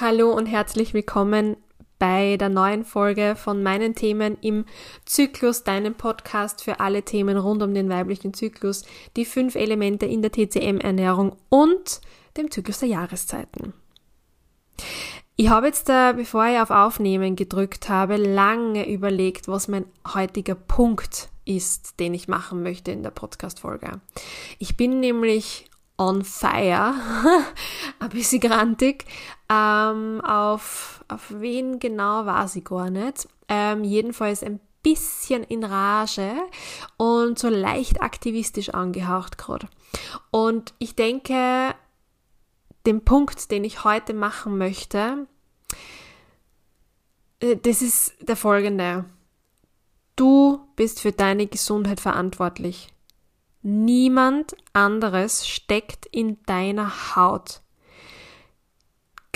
Hallo und herzlich willkommen bei der neuen Folge von meinen Themen im Zyklus, deinem Podcast für alle Themen rund um den weiblichen Zyklus, die fünf Elemente in der TCM-Ernährung und dem Zyklus der Jahreszeiten. Ich habe jetzt, da, bevor ich auf Aufnehmen gedrückt habe, lange überlegt, was mein heutiger Punkt ist, den ich machen möchte in der Podcast-Folge. Ich bin nämlich on fire, ein bisschen grantig. Ähm, auf, auf wen genau weiß ich gar nicht. Ähm, jedenfalls ein bisschen in Rage und so leicht aktivistisch angehaucht gerade. Und ich denke, den Punkt, den ich heute machen möchte, äh, das ist der folgende. Du bist für deine Gesundheit verantwortlich. Niemand anderes steckt in deiner Haut.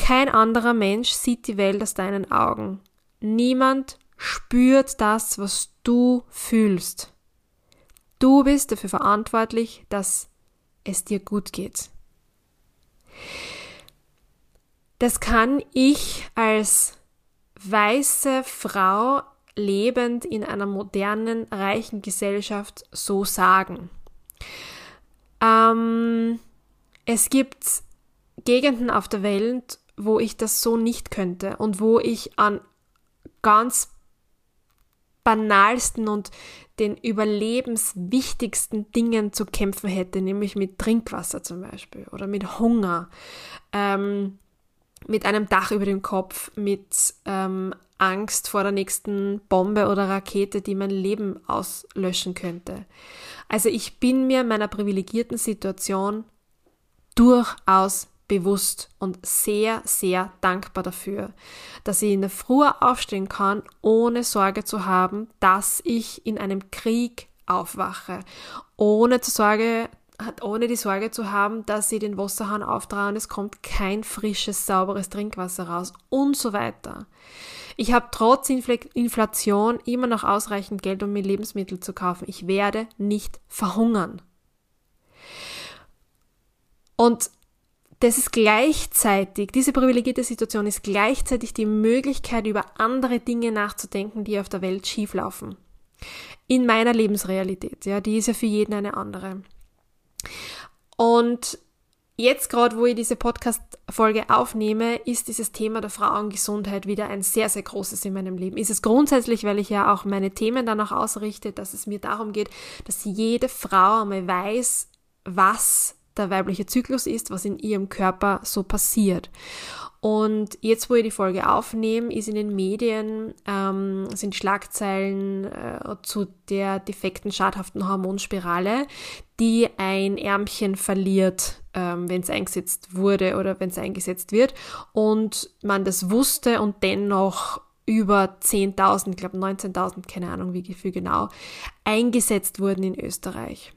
Kein anderer Mensch sieht die Welt aus deinen Augen. Niemand spürt das, was du fühlst. Du bist dafür verantwortlich, dass es dir gut geht. Das kann ich als weiße Frau lebend in einer modernen, reichen Gesellschaft so sagen. Ähm, es gibt Gegenden auf der Welt, wo ich das so nicht könnte und wo ich an ganz banalsten und den überlebenswichtigsten Dingen zu kämpfen hätte, nämlich mit Trinkwasser zum Beispiel oder mit Hunger, ähm, mit einem Dach über dem Kopf, mit ähm, Angst vor der nächsten Bombe oder Rakete, die mein Leben auslöschen könnte. Also ich bin mir meiner privilegierten Situation durchaus bewusst und sehr, sehr dankbar dafür, dass ich in der Früh aufstehen kann, ohne Sorge zu haben, dass ich in einem Krieg aufwache, ohne, zu Sorge, ohne die Sorge zu haben, dass sie den Wasserhahn auftragen es kommt kein frisches, sauberes Trinkwasser raus und so weiter. Ich habe trotz Inflation immer noch ausreichend Geld, um mir Lebensmittel zu kaufen. Ich werde nicht verhungern. Und das ist gleichzeitig, diese privilegierte Situation ist gleichzeitig die Möglichkeit, über andere Dinge nachzudenken, die auf der Welt schieflaufen. In meiner Lebensrealität, ja, die ist ja für jeden eine andere. Und jetzt gerade, wo ich diese Podcast-Folge aufnehme, ist dieses Thema der Frauengesundheit wieder ein sehr, sehr großes in meinem Leben. Ist es grundsätzlich, weil ich ja auch meine Themen danach ausrichte, dass es mir darum geht, dass jede Frau einmal weiß, was der weibliche Zyklus ist, was in ihrem Körper so passiert. Und jetzt, wo ich die Folge aufnehme, ist in den Medien, ähm, sind Schlagzeilen äh, zu der defekten, schadhaften Hormonspirale, die ein Ärmchen verliert, ähm, wenn es eingesetzt wurde oder wenn es eingesetzt wird. Und man das wusste und dennoch über 10.000, ich glaube 19.000, keine Ahnung wie viel genau, eingesetzt wurden in Österreich.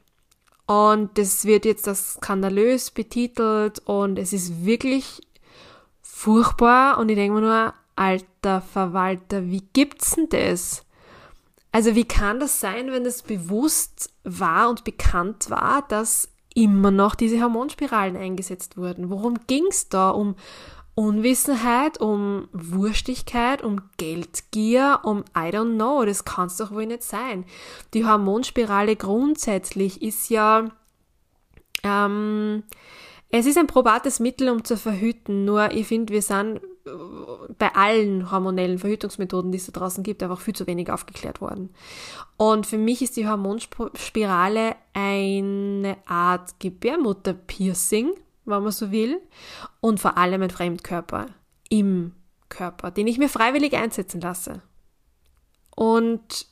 Und das wird jetzt als skandalös betitelt und es ist wirklich furchtbar und ich denke mir nur, alter Verwalter, wie gibt's denn das? Also wie kann das sein, wenn es bewusst war und bekannt war, dass immer noch diese Hormonspiralen eingesetzt wurden? Worum ging's da? Um Unwissenheit, um Wurstigkeit, um Geldgier, um I don't know, das kann's doch wohl nicht sein. Die Hormonspirale grundsätzlich ist ja ähm, es ist ein probates Mittel, um zu verhüten, nur ich finde, wir sind äh, bei allen hormonellen Verhütungsmethoden, die es da draußen gibt, einfach viel zu wenig aufgeklärt worden. Und für mich ist die Hormonspirale eine Art Gebärmutterpiercing, wenn man so will, und vor allem ein Fremdkörper im Körper, den ich mir freiwillig einsetzen lasse. Und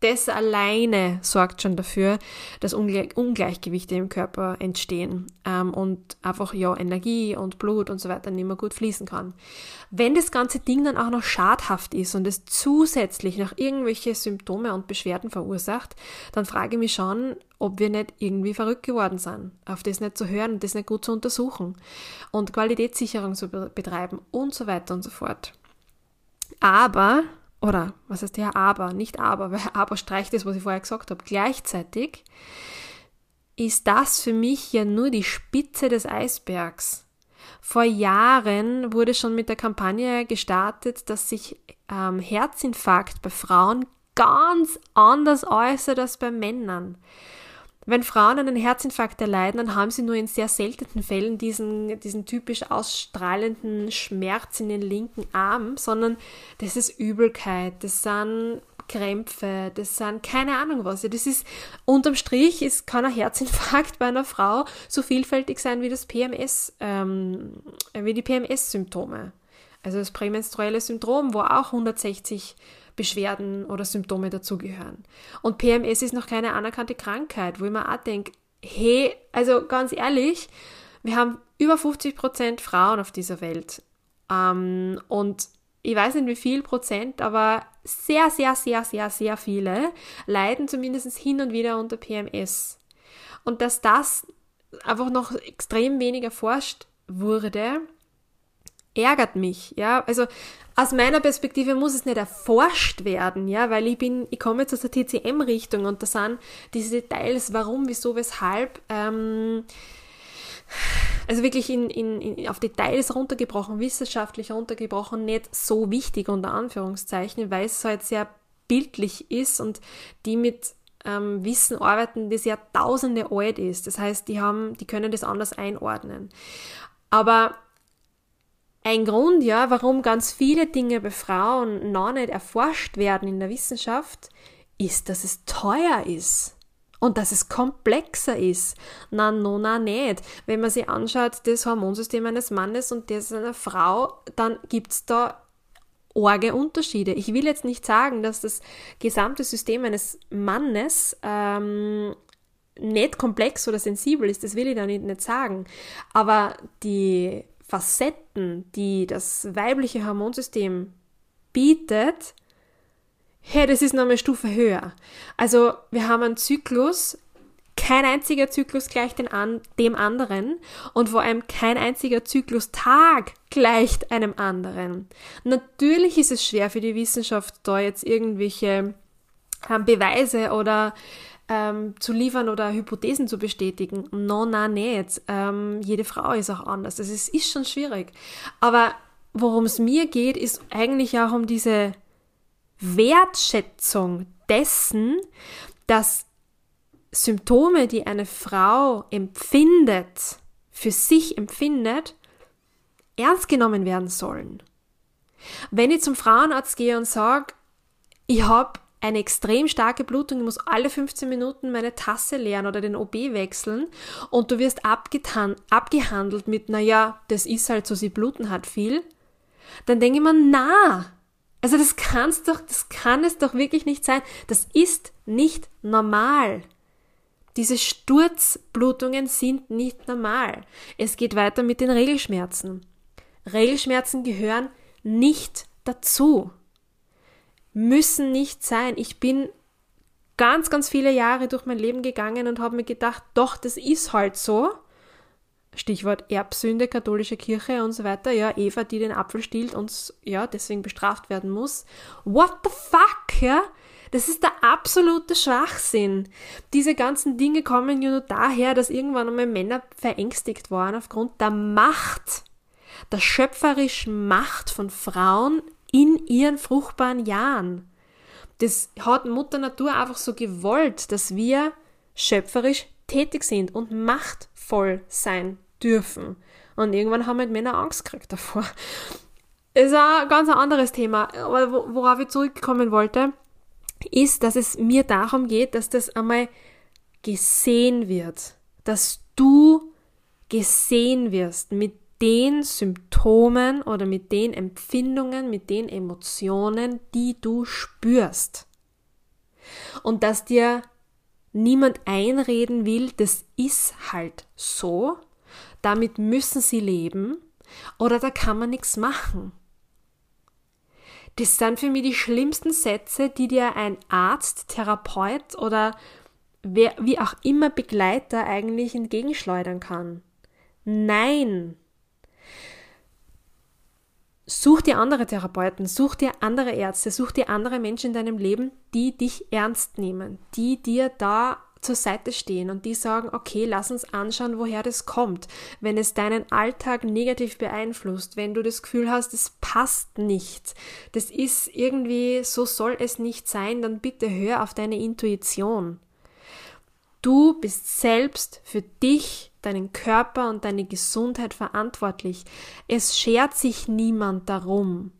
das alleine sorgt schon dafür, dass Ungle Ungleichgewichte im Körper entstehen ähm, und einfach ja Energie und Blut und so weiter nicht mehr gut fließen kann. Wenn das ganze Ding dann auch noch schadhaft ist und es zusätzlich noch irgendwelche Symptome und Beschwerden verursacht, dann frage ich mich schon, ob wir nicht irgendwie verrückt geworden sind, auf das nicht zu hören und das nicht gut zu untersuchen und Qualitätssicherung zu betreiben und so weiter und so fort. Aber oder was heißt ja aber, nicht aber, weil aber streicht das, was ich vorher gesagt habe. Gleichzeitig ist das für mich ja nur die Spitze des Eisbergs Vor Jahren wurde schon mit der Kampagne gestartet, dass sich ähm, Herzinfarkt bei Frauen ganz anders äußert als bei Männern. Wenn Frauen einen Herzinfarkt erleiden, dann haben sie nur in sehr seltenen Fällen diesen, diesen typisch ausstrahlenden Schmerz in den linken Arm, sondern das ist Übelkeit, das sind Krämpfe, das sind keine Ahnung was. Das ist unterm Strich ist, kann ein Herzinfarkt bei einer Frau so vielfältig sein wie das PMS, ähm, wie die PMS-Symptome. Also das prämenstruelle Syndrom, wo auch 160 Beschwerden oder Symptome dazugehören. Und PMS ist noch keine anerkannte Krankheit, wo ich mir auch denke, hey, also ganz ehrlich, wir haben über 50 Prozent Frauen auf dieser Welt. Ähm, und ich weiß nicht wie viel Prozent, aber sehr, sehr, sehr, sehr, sehr viele leiden zumindest hin und wieder unter PMS. Und dass das einfach noch extrem wenig erforscht wurde, ärgert mich, ja. Also aus meiner Perspektive muss es nicht erforscht werden, ja, weil ich bin, ich komme jetzt aus der TCM-Richtung und da sind diese Details, warum, wieso, weshalb, ähm, also wirklich in, in, in, auf Details runtergebrochen, wissenschaftlich runtergebrochen, nicht so wichtig unter Anführungszeichen, weil es halt sehr bildlich ist und die mit ähm, Wissen arbeiten, das ja tausende alt ist. Das heißt, die haben, die können das anders einordnen. Aber ein Grund, ja, warum ganz viele Dinge bei Frauen noch nicht erforscht werden in der Wissenschaft, ist, dass es teuer ist. Und dass es komplexer ist. Na, no, na, nicht. Wenn man sich anschaut, das Hormonsystem eines Mannes und das einer Frau, dann gibt's da orge Unterschiede. Ich will jetzt nicht sagen, dass das gesamte System eines Mannes ähm, nicht komplex oder sensibel ist, das will ich da nicht, nicht sagen. Aber die Facetten, die das weibliche Hormonsystem bietet, hey, das ist noch eine Stufe höher. Also wir haben einen Zyklus, kein einziger Zyklus gleicht an, dem anderen und vor allem kein einziger Zyklustag gleicht einem anderen. Natürlich ist es schwer für die Wissenschaft da jetzt irgendwelche ähm, Beweise oder ähm, zu liefern oder Hypothesen zu bestätigen. No, na, nicht. Ähm, jede Frau ist auch anders. Das ist, ist schon schwierig. Aber worum es mir geht, ist eigentlich auch um diese Wertschätzung dessen, dass Symptome, die eine Frau empfindet, für sich empfindet, ernst genommen werden sollen. Wenn ich zum Frauenarzt gehe und sage, ich habe eine extrem starke Blutung, ich muss alle 15 Minuten meine Tasse leeren oder den OB wechseln und du wirst abgetan, abgehandelt mit, naja, das ist halt so, sie bluten hat viel, dann denke ich mir, na, also das kann's doch, das kann es doch wirklich nicht sein. Das ist nicht normal. Diese Sturzblutungen sind nicht normal. Es geht weiter mit den Regelschmerzen. Regelschmerzen gehören nicht dazu müssen nicht sein. Ich bin ganz, ganz viele Jahre durch mein Leben gegangen und habe mir gedacht, doch, das ist halt so. Stichwort Erbsünde, katholische Kirche und so weiter. Ja, Eva, die den Apfel stiehlt und ja, deswegen bestraft werden muss. What the fuck, ja? Das ist der absolute Schwachsinn. Diese ganzen Dinge kommen ja nur daher, dass irgendwann einmal Männer verängstigt waren aufgrund der Macht, der schöpferischen Macht von Frauen in ihren fruchtbaren Jahren. Das hat Mutter Natur einfach so gewollt, dass wir schöpferisch tätig sind und machtvoll sein dürfen. Und irgendwann haben halt Männer Angst gekriegt davor. Ist ein ganz anderes Thema. Aber worauf ich zurückkommen wollte, ist, dass es mir darum geht, dass das einmal gesehen wird. Dass du gesehen wirst mit den Symptomen oder mit den Empfindungen, mit den Emotionen, die du spürst. Und dass dir niemand einreden will, das ist halt so, damit müssen sie leben oder da kann man nichts machen. Das sind für mich die schlimmsten Sätze, die dir ein Arzt, Therapeut oder wer, wie auch immer Begleiter eigentlich entgegenschleudern kann. Nein, Such dir andere Therapeuten, such dir andere Ärzte, such dir andere Menschen in deinem Leben, die dich ernst nehmen, die dir da zur Seite stehen und die sagen, okay, lass uns anschauen, woher das kommt. Wenn es deinen Alltag negativ beeinflusst, wenn du das Gefühl hast, es passt nicht, das ist irgendwie, so soll es nicht sein, dann bitte hör auf deine Intuition. Du bist selbst für dich, deinen Körper und deine Gesundheit verantwortlich. Es schert sich niemand darum.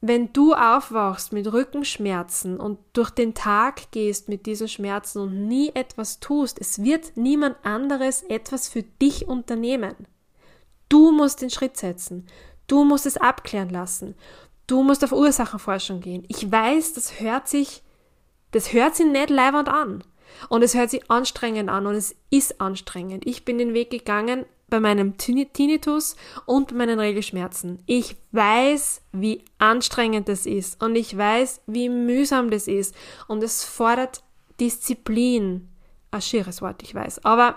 Wenn du aufwachst mit Rückenschmerzen und durch den Tag gehst mit diesen Schmerzen und nie etwas tust, es wird niemand anderes etwas für dich unternehmen. Du musst den Schritt setzen. Du musst es abklären lassen. Du musst auf Ursachenforschung gehen. Ich weiß, das hört sich, das hört sich nicht leiwand an. Und es hört sich anstrengend an und es ist anstrengend. Ich bin den Weg gegangen bei meinem Tinnitus und meinen Regelschmerzen. Ich weiß, wie anstrengend das ist und ich weiß, wie mühsam das ist und es fordert Disziplin. Ein schieres Wort, ich weiß, aber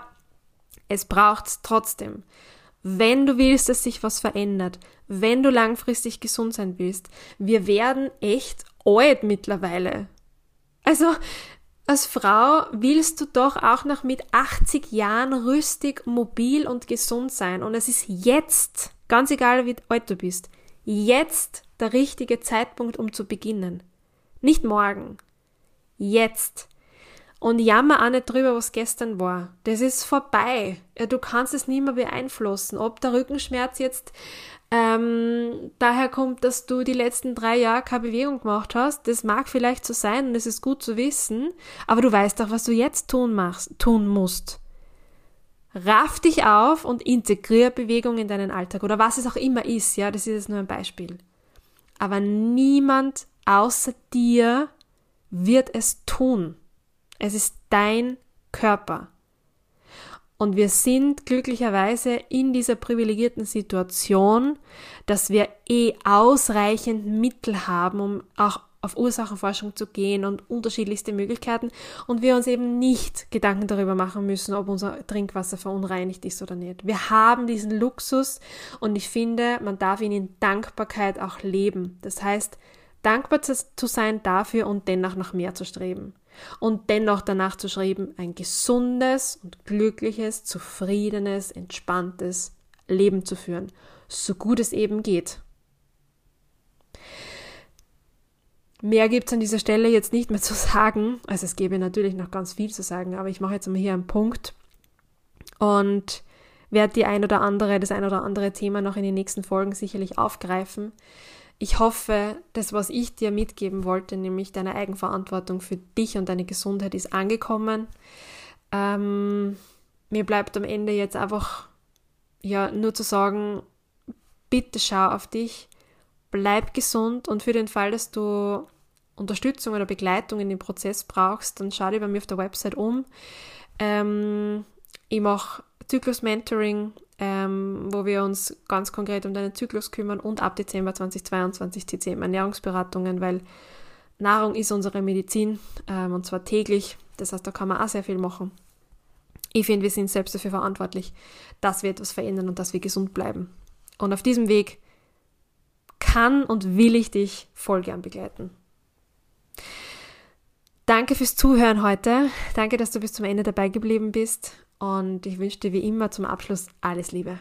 es braucht es trotzdem. Wenn du willst, dass sich was verändert, wenn du langfristig gesund sein willst, wir werden echt alt mittlerweile. Also, als Frau willst du doch auch noch mit 80 Jahren rüstig, mobil und gesund sein. Und es ist jetzt, ganz egal wie alt du bist, jetzt der richtige Zeitpunkt, um zu beginnen. Nicht morgen. Jetzt. Und jammer auch nicht drüber, was gestern war. Das ist vorbei. Du kannst es nie mehr beeinflussen. Ob der Rückenschmerz jetzt ähm, daher kommt, dass du die letzten drei Jahre keine Bewegung gemacht hast. Das mag vielleicht so sein und es ist gut zu wissen, aber du weißt doch, was du jetzt tun machst, tun musst. Raff dich auf und integrier Bewegung in deinen Alltag oder was es auch immer ist, ja, das ist jetzt nur ein Beispiel. Aber niemand außer dir wird es tun. Es ist dein Körper. Und wir sind glücklicherweise in dieser privilegierten Situation, dass wir eh ausreichend Mittel haben, um auch auf Ursachenforschung zu gehen und unterschiedlichste Möglichkeiten und wir uns eben nicht Gedanken darüber machen müssen, ob unser Trinkwasser verunreinigt ist oder nicht. Wir haben diesen Luxus und ich finde, man darf ihn in Dankbarkeit auch leben. Das heißt, dankbar zu sein dafür und dennoch nach mehr zu streben und dennoch danach zu schreiben, ein gesundes und glückliches, zufriedenes, entspanntes Leben zu führen, so gut es eben geht. Mehr gibt es an dieser Stelle jetzt nicht mehr zu sagen. Also es gäbe natürlich noch ganz viel zu sagen, aber ich mache jetzt mal hier einen Punkt und werde die ein oder andere, das ein oder andere Thema noch in den nächsten Folgen sicherlich aufgreifen. Ich hoffe, das, was ich dir mitgeben wollte, nämlich deine Eigenverantwortung für dich und deine Gesundheit, ist angekommen. Ähm, mir bleibt am Ende jetzt einfach ja nur zu sagen, bitte schau auf dich, bleib gesund und für den Fall, dass du Unterstützung oder Begleitung in dem Prozess brauchst, dann schau dir bei mir auf der Website um. Ähm, ich mache Zyklus-Mentoring, ähm, wo wir uns ganz konkret um deinen Zyklus kümmern und ab Dezember 2022 TCM Ernährungsberatungen, weil Nahrung ist unsere Medizin ähm, und zwar täglich. Das heißt, da kann man auch sehr viel machen. Ich finde, wir sind selbst dafür verantwortlich, dass wir etwas verändern und dass wir gesund bleiben. Und auf diesem Weg kann und will ich dich voll gern begleiten. Danke fürs Zuhören heute. Danke, dass du bis zum Ende dabei geblieben bist. Und ich wünsche dir wie immer zum Abschluss alles Liebe.